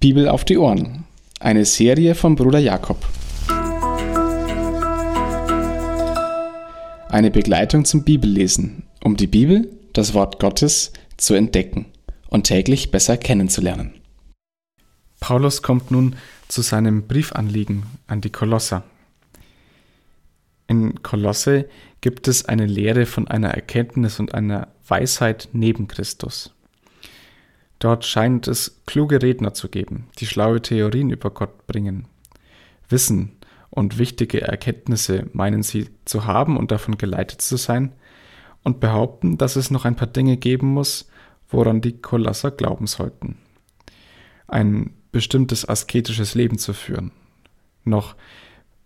Bibel auf die Ohren. Eine Serie von Bruder Jakob. Eine Begleitung zum Bibellesen, um die Bibel, das Wort Gottes, zu entdecken und täglich besser kennenzulernen. Paulus kommt nun zu seinem Briefanliegen an die Kolosser. In Kolosse gibt es eine Lehre von einer Erkenntnis und einer Weisheit neben Christus. Dort scheint es kluge Redner zu geben, die schlaue Theorien über Gott bringen. Wissen und wichtige Erkenntnisse meinen sie zu haben und davon geleitet zu sein und behaupten, dass es noch ein paar Dinge geben muss, woran die Kolosser glauben sollten. Ein bestimmtes asketisches Leben zu führen, noch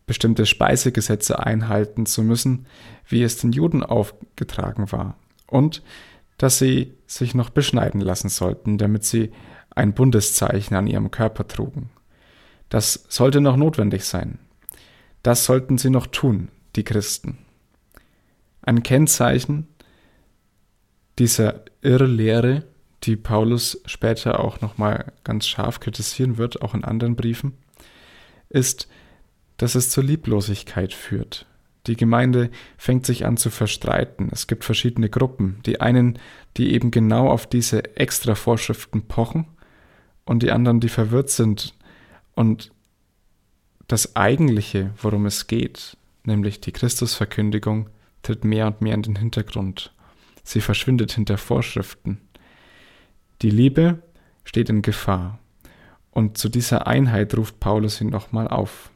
bestimmte Speisegesetze einhalten zu müssen, wie es den Juden aufgetragen war, und dass sie sich noch beschneiden lassen sollten, damit sie ein Bundeszeichen an ihrem Körper trugen. Das sollte noch notwendig sein. Das sollten sie noch tun, die Christen. Ein Kennzeichen dieser Irrlehre, die Paulus später auch nochmal ganz scharf kritisieren wird, auch in anderen Briefen, ist, dass es zur Lieblosigkeit führt, die Gemeinde fängt sich an zu verstreiten. Es gibt verschiedene Gruppen. Die einen, die eben genau auf diese extra Vorschriften pochen und die anderen, die verwirrt sind und das eigentliche, worum es geht, nämlich die Christusverkündigung, tritt mehr und mehr in den Hintergrund. Sie verschwindet hinter Vorschriften. Die Liebe steht in Gefahr. Und zu dieser Einheit ruft Paulus ihn nochmal auf.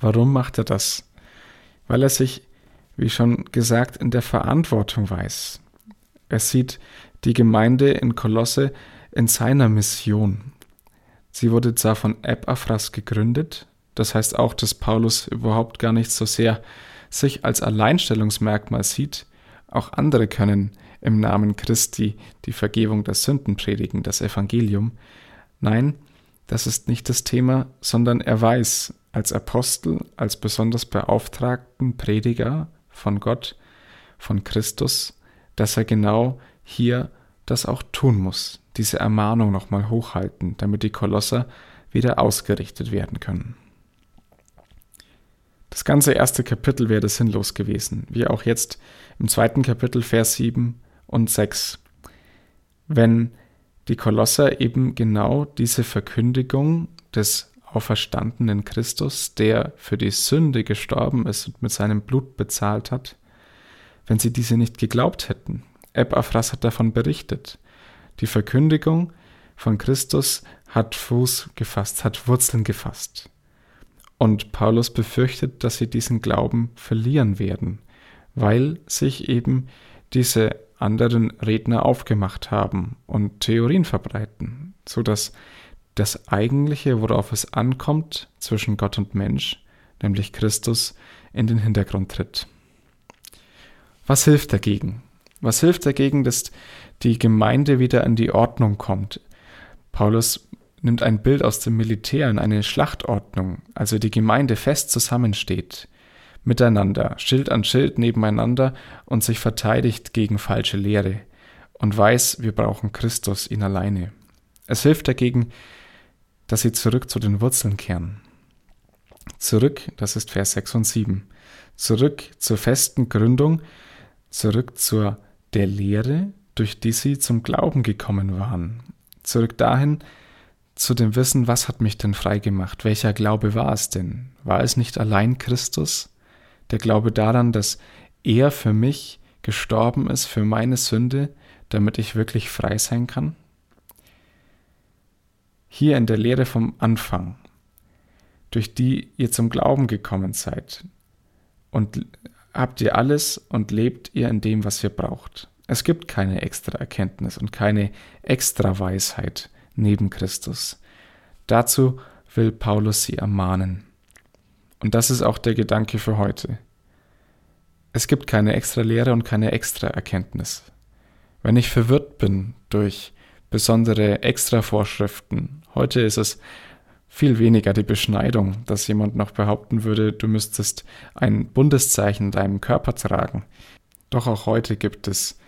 Warum macht er das? Weil er sich, wie schon gesagt, in der Verantwortung weiß. Er sieht die Gemeinde in Kolosse in seiner Mission. Sie wurde zwar von Epaphras gegründet, das heißt auch, dass Paulus überhaupt gar nicht so sehr sich als Alleinstellungsmerkmal sieht, auch andere können im Namen Christi die Vergebung der Sünden predigen, das Evangelium. Nein, das ist nicht das Thema, sondern er weiß, als Apostel, als besonders beauftragten Prediger von Gott, von Christus, dass er genau hier das auch tun muss, diese Ermahnung nochmal hochhalten, damit die Kolosser wieder ausgerichtet werden können. Das ganze erste Kapitel wäre sinnlos gewesen, wie auch jetzt im zweiten Kapitel Vers 7 und 6, wenn die Kolosser eben genau diese Verkündigung des auferstandenen Christus, der für die Sünde gestorben ist und mit seinem Blut bezahlt hat, wenn sie diese nicht geglaubt hätten. Epaphras hat davon berichtet. Die Verkündigung von Christus hat Fuß gefasst, hat Wurzeln gefasst. Und Paulus befürchtet, dass sie diesen Glauben verlieren werden, weil sich eben diese anderen Redner aufgemacht haben und Theorien verbreiten, so dass das Eigentliche, worauf es ankommt, zwischen Gott und Mensch, nämlich Christus, in den Hintergrund tritt. Was hilft dagegen? Was hilft dagegen, dass die Gemeinde wieder in die Ordnung kommt? Paulus nimmt ein Bild aus dem Militär in eine Schlachtordnung, also die Gemeinde fest zusammensteht, miteinander, Schild an Schild nebeneinander und sich verteidigt gegen falsche Lehre und weiß, wir brauchen Christus, ihn alleine. Es hilft dagegen, dass sie zurück zu den Wurzeln kehren. Zurück, das ist Vers 6 und 7. Zurück zur festen Gründung, zurück zur der Lehre, durch die sie zum Glauben gekommen waren. Zurück dahin, zu dem Wissen, was hat mich denn frei gemacht? Welcher Glaube war es denn? War es nicht allein Christus? Der Glaube daran, dass er für mich gestorben ist, für meine Sünde, damit ich wirklich frei sein kann? Hier in der Lehre vom Anfang, durch die ihr zum Glauben gekommen seid. Und habt ihr alles und lebt ihr in dem, was ihr braucht. Es gibt keine extra Erkenntnis und keine extra Weisheit neben Christus. Dazu will Paulus sie ermahnen. Und das ist auch der Gedanke für heute. Es gibt keine extra Lehre und keine extra Erkenntnis. Wenn ich verwirrt bin durch besondere Extra-Vorschriften. Heute ist es viel weniger die Beschneidung, dass jemand noch behaupten würde, du müsstest ein Bundeszeichen in deinem Körper tragen. Doch auch heute gibt es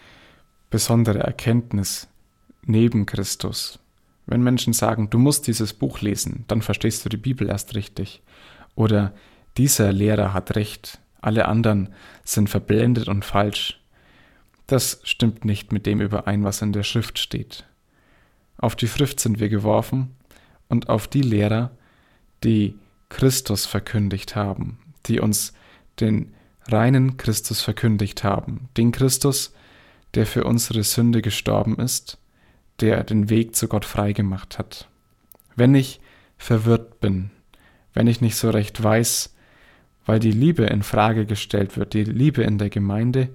besondere Erkenntnis neben Christus, Wenn Menschen sagen, du musst dieses Buch lesen, dann verstehst du die Bibel erst richtig. Oder dieser Lehrer hat recht, alle anderen sind verblendet und falsch. Das stimmt nicht mit dem überein, was in der Schrift steht. Auf die Schrift sind wir geworfen und auf die Lehrer, die Christus verkündigt haben, die uns den reinen Christus verkündigt haben, den Christus, der für unsere Sünde gestorben ist, der den Weg zu Gott freigemacht hat. Wenn ich verwirrt bin, wenn ich nicht so recht weiß, weil die Liebe in Frage gestellt wird, die Liebe in der Gemeinde,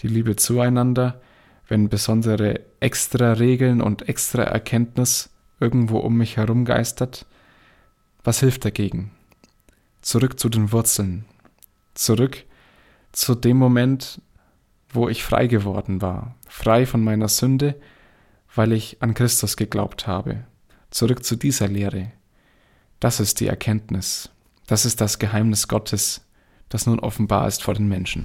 die Liebe zueinander, wenn besondere extra Regeln und extra Erkenntnis irgendwo um mich herum geistert, was hilft dagegen? Zurück zu den Wurzeln, zurück zu dem Moment, wo ich frei geworden war, frei von meiner Sünde, weil ich an Christus geglaubt habe. Zurück zu dieser Lehre. Das ist die Erkenntnis. Das ist das Geheimnis Gottes, das nun offenbar ist vor den Menschen.